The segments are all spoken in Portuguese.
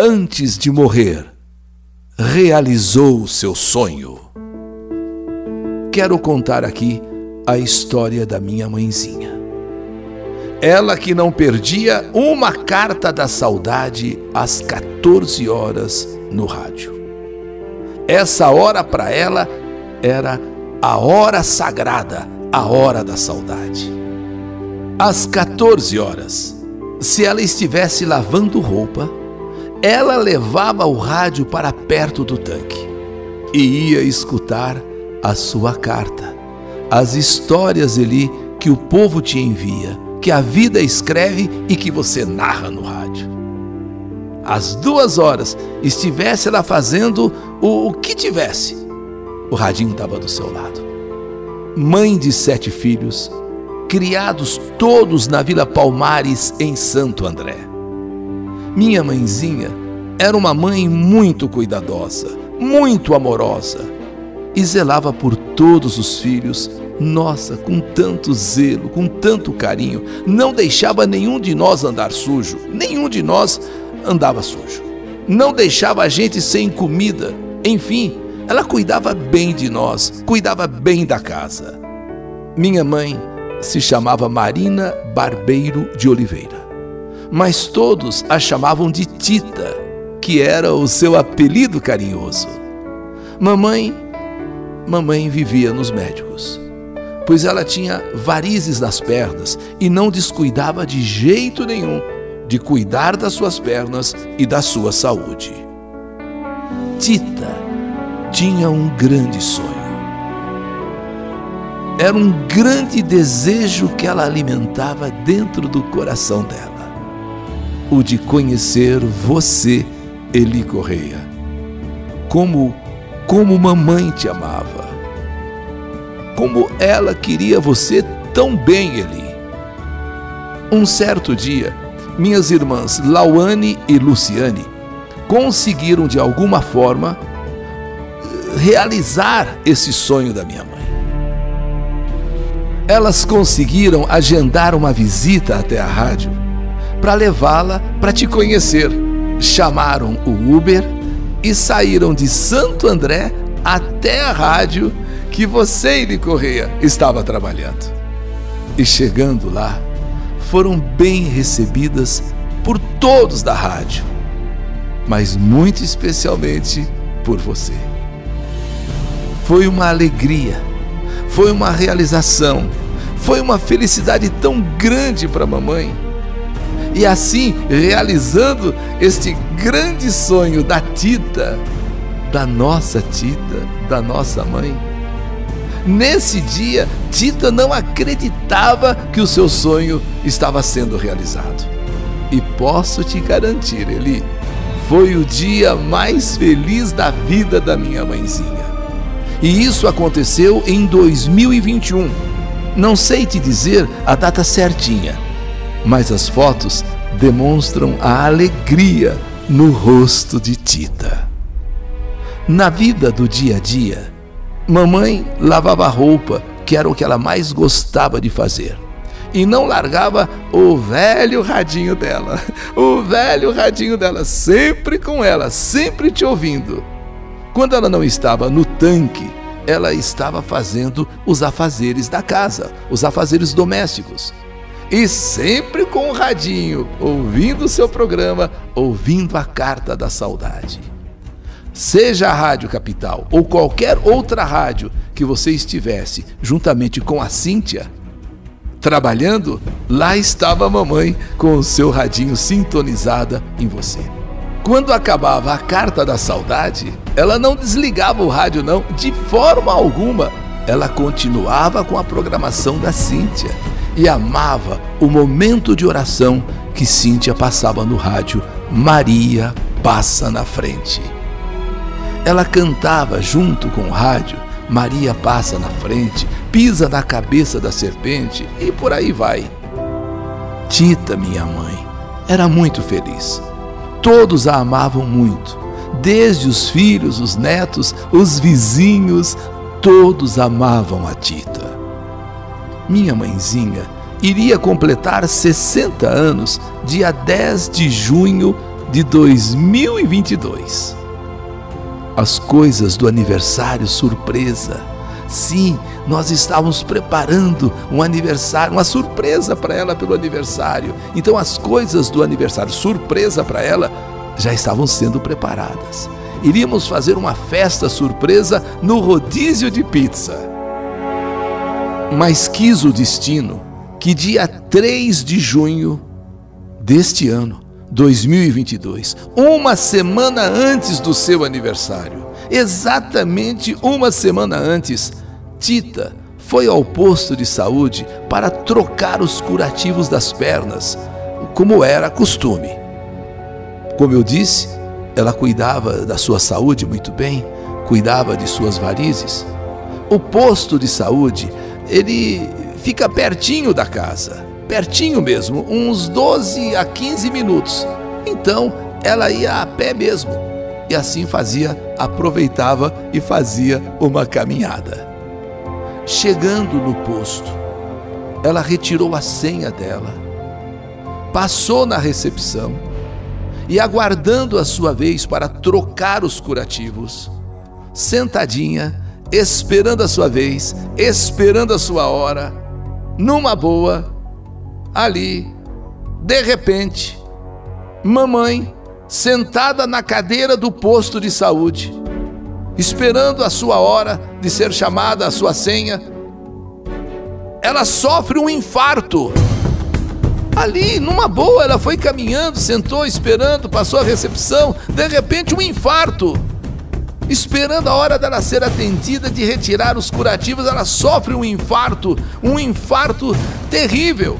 antes de morrer, realizou seu sonho. Quero contar aqui a história da minha mãezinha. Ela que não perdia uma carta da saudade às 14 horas no rádio. Essa hora para ela era a hora sagrada, a hora da saudade. Às 14 horas, se ela estivesse lavando roupa, ela levava o rádio para perto do tanque e ia escutar a sua carta, as histórias ali que o povo te envia que a vida escreve e que você narra no rádio. Às duas horas, estivesse ela fazendo o, o que tivesse, o radinho estava do seu lado. Mãe de sete filhos, criados todos na Vila Palmares, em Santo André. Minha mãezinha era uma mãe muito cuidadosa, muito amorosa e zelava por todos os filhos nossa, com tanto zelo, com tanto carinho, não deixava nenhum de nós andar sujo, nenhum de nós andava sujo. Não deixava a gente sem comida. Enfim, ela cuidava bem de nós, cuidava bem da casa. Minha mãe se chamava Marina Barbeiro de Oliveira, mas todos a chamavam de Tita, que era o seu apelido carinhoso. Mamãe, mamãe vivia nos médicos pois ela tinha varizes nas pernas e não descuidava de jeito nenhum de cuidar das suas pernas e da sua saúde. Tita tinha um grande sonho. Era um grande desejo que ela alimentava dentro do coração dela: o de conhecer você, Eli Correia. Como, como mamãe te amava como ela queria você tão bem, Eli. Um certo dia, minhas irmãs Lauane e Luciane conseguiram de alguma forma realizar esse sonho da minha mãe. Elas conseguiram agendar uma visita até a rádio para levá-la para te conhecer. Chamaram o Uber e saíram de Santo André até a rádio que você, Ili Correia, estava trabalhando. E chegando lá, foram bem recebidas por todos da rádio, mas muito especialmente por você. Foi uma alegria, foi uma realização, foi uma felicidade tão grande para a mamãe. E assim, realizando este grande sonho da Tita, da nossa Tita, da nossa mãe Nesse dia, Tita não acreditava que o seu sonho estava sendo realizado. E posso te garantir, Eli, foi o dia mais feliz da vida da minha mãezinha. E isso aconteceu em 2021. Não sei te dizer a data certinha, mas as fotos demonstram a alegria no rosto de Tita. Na vida do dia a dia, Mamãe lavava roupa, que era o que ela mais gostava de fazer. E não largava o velho radinho dela. O velho radinho dela, sempre com ela, sempre te ouvindo. Quando ela não estava no tanque, ela estava fazendo os afazeres da casa, os afazeres domésticos. E sempre com o radinho, ouvindo o seu programa, ouvindo a carta da saudade seja a Rádio Capital ou qualquer outra rádio que você estivesse juntamente com a Cíntia trabalhando, lá estava a mamãe com o seu radinho sintonizada em você. Quando acabava a carta da saudade, ela não desligava o rádio não, de forma alguma. Ela continuava com a programação da Cíntia e amava o momento de oração que Cíntia passava no rádio Maria passa na frente. Ela cantava junto com o rádio. Maria passa na frente, pisa na cabeça da serpente e por aí vai. Tita, minha mãe, era muito feliz. Todos a amavam muito, desde os filhos, os netos, os vizinhos, todos amavam a Tita. Minha mãezinha iria completar 60 anos dia 10 de junho de 2022. As coisas do aniversário surpresa. Sim, nós estávamos preparando um aniversário, uma surpresa para ela pelo aniversário. Então as coisas do aniversário surpresa para ela já estavam sendo preparadas. Iríamos fazer uma festa surpresa no rodízio de pizza. Mas quis o destino que dia 3 de junho deste ano, 2022, uma semana antes do seu aniversário, exatamente uma semana antes, Tita foi ao posto de saúde para trocar os curativos das pernas, como era costume. Como eu disse, ela cuidava da sua saúde muito bem, cuidava de suas varizes. O posto de saúde, ele fica pertinho da casa, pertinho mesmo, uns 12 a 15 minutos. Então, ela ia a pé mesmo. E assim fazia, aproveitava e fazia uma caminhada. Chegando no posto, ela retirou a senha dela, passou na recepção e, aguardando a sua vez para trocar os curativos, sentadinha, esperando a sua vez, esperando a sua hora, numa boa, ali, de repente, mamãe sentada na cadeira do posto de saúde, esperando a sua hora de ser chamada a sua senha, ela sofre um infarto. Ali, numa boa, ela foi caminhando, sentou, esperando, passou a recepção, de repente, um infarto. Esperando a hora dela ser atendida de retirar os curativos, ela sofre um infarto, um infarto terrível.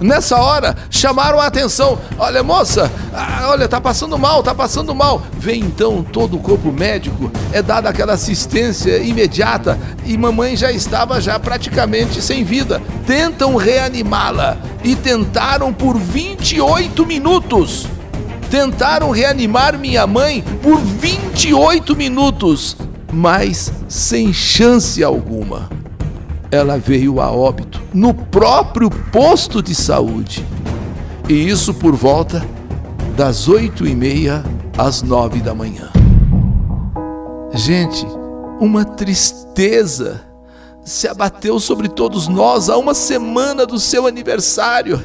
Nessa hora, chamaram a atenção. Olha, moça, ah, olha, tá passando mal, tá passando mal. Vem então todo o corpo médico, é dada aquela assistência imediata e mamãe já estava já praticamente sem vida. Tentam reanimá-la e tentaram por 28 minutos. Tentaram reanimar minha mãe por 28 minutos, mas sem chance alguma. Ela veio a óbito no próprio posto de saúde. E isso por volta das oito e meia às nove da manhã. Gente, uma tristeza se abateu sobre todos nós a uma semana do seu aniversário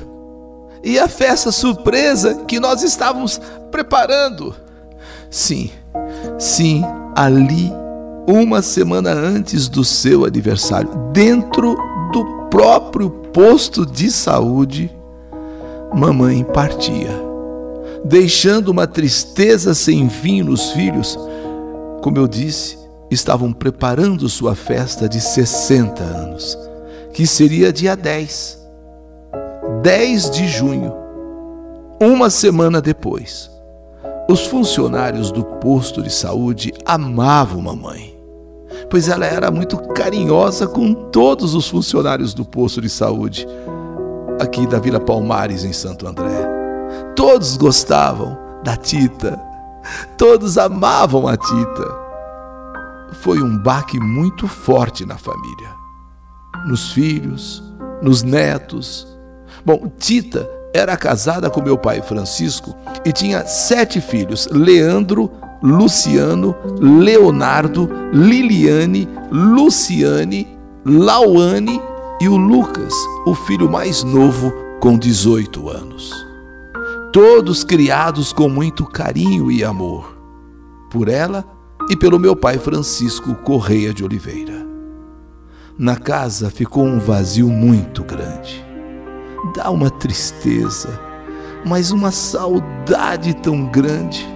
e a festa surpresa que nós estávamos preparando. Sim, sim, ali, uma semana antes do seu aniversário, dentro do próprio posto de saúde, mamãe partia, deixando uma tristeza sem fim nos filhos. Como eu disse, estavam preparando sua festa de 60 anos, que seria dia 10 10 de junho, uma semana depois, os funcionários do posto de saúde amavam mamãe, pois ela era muito carinhosa com todos os funcionários do posto de saúde aqui da Vila Palmares, em Santo André. Todos gostavam da Tita, todos amavam a Tita. Foi um baque muito forte na família, nos filhos, nos netos Bom, Tita era casada com meu pai Francisco e tinha sete filhos: Leandro, Luciano, Leonardo, Liliane, Luciane, Lauane e o Lucas, o filho mais novo, com 18 anos. Todos criados com muito carinho e amor por ela e pelo meu pai Francisco Correia de Oliveira. Na casa ficou um vazio muito grande dá uma tristeza, mas uma saudade tão grande.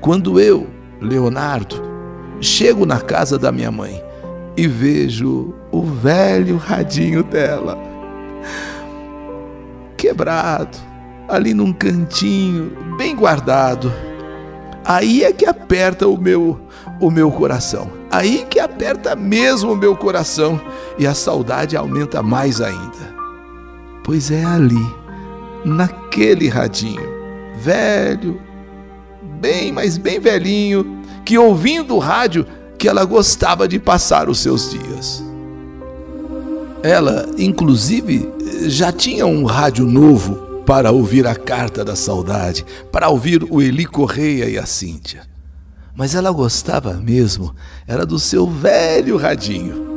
Quando eu, Leonardo, chego na casa da minha mãe e vejo o velho radinho dela, quebrado, ali num cantinho, bem guardado. Aí é que aperta o meu o meu coração. Aí que aperta mesmo o meu coração e a saudade aumenta mais ainda. Pois é ali, naquele radinho, velho, bem, mas bem velhinho, que ouvindo o rádio que ela gostava de passar os seus dias. Ela, inclusive, já tinha um rádio novo para ouvir a carta da saudade, para ouvir o Eli Correia e a Cíntia. Mas ela gostava mesmo, era do seu velho radinho.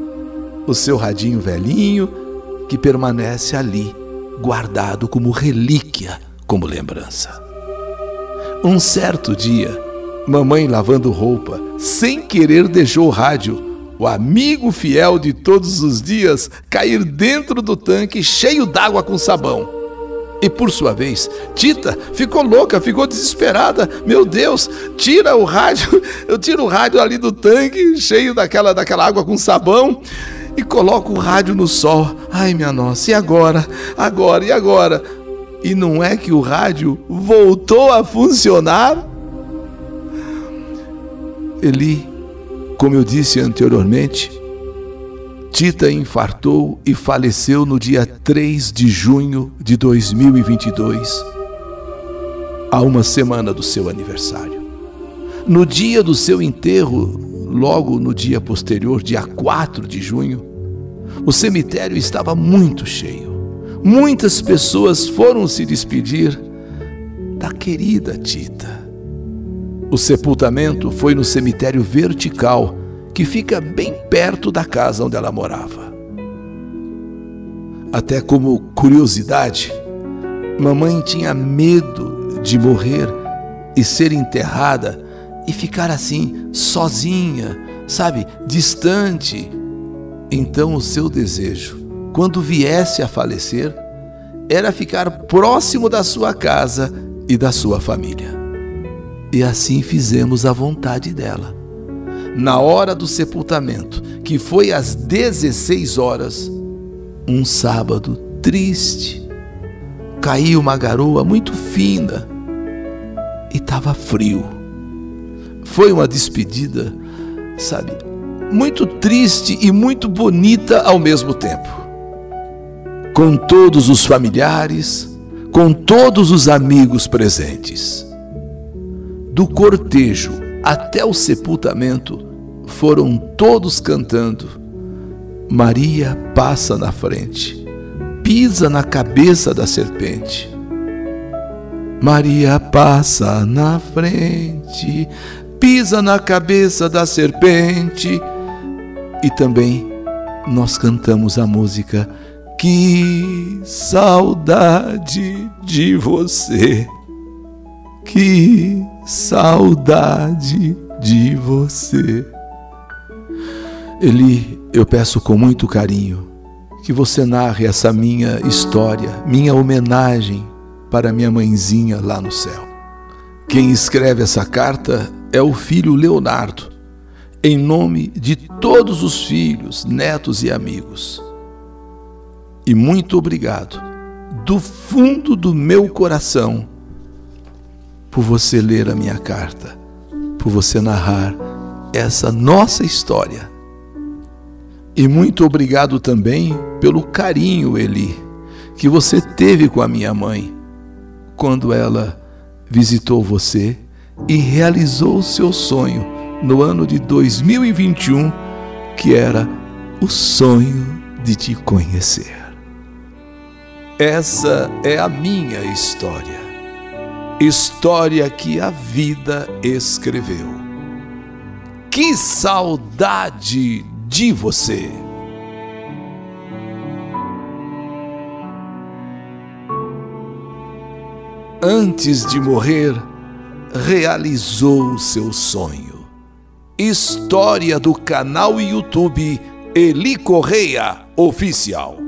O seu radinho velhinho que permanece ali, guardado como relíquia, como lembrança. Um certo dia, mamãe lavando roupa, sem querer deixou o rádio o amigo fiel de todos os dias, cair dentro do tanque cheio d'água com sabão. E por sua vez, Tita ficou louca, ficou desesperada. Meu Deus, tira o rádio, eu tiro o rádio ali do tanque, cheio daquela, daquela água com sabão, e coloco o rádio no sol. Ai, minha nossa, e agora? Agora, e agora? E não é que o rádio voltou a funcionar? Eli como eu disse anteriormente, Tita infartou e faleceu no dia 3 de junho de 2022, a uma semana do seu aniversário. No dia do seu enterro, logo no dia posterior, dia 4 de junho, o cemitério estava muito cheio. Muitas pessoas foram se despedir da querida Tita. O sepultamento foi no cemitério vertical, que fica bem perto da casa onde ela morava. Até como curiosidade, mamãe tinha medo de morrer e ser enterrada e ficar assim, sozinha, sabe, distante. Então o seu desejo, quando viesse a falecer, era ficar próximo da sua casa e da sua família e assim fizemos a vontade dela. Na hora do sepultamento, que foi às 16 horas, um sábado triste, caiu uma garoa muito fina e estava frio. Foi uma despedida, sabe, muito triste e muito bonita ao mesmo tempo. Com todos os familiares, com todos os amigos presentes do cortejo até o sepultamento, foram todos cantando. Maria passa na frente, pisa na cabeça da serpente. Maria passa na frente, pisa na cabeça da serpente. E também nós cantamos a música Que saudade de você. Que saudade de você. Eli, eu peço com muito carinho que você narre essa minha história, minha homenagem para minha mãezinha lá no céu. Quem escreve essa carta é o filho Leonardo, em nome de todos os filhos, netos e amigos. E muito obrigado, do fundo do meu coração por você ler a minha carta, por você narrar essa nossa história. E muito obrigado também pelo carinho, Eli, que você teve com a minha mãe quando ela visitou você e realizou seu sonho no ano de 2021, que era o sonho de te conhecer. Essa é a minha história história que a vida escreveu. Que saudade de você! Antes de morrer, realizou seu sonho. História do canal YouTube Eli Correia Oficial.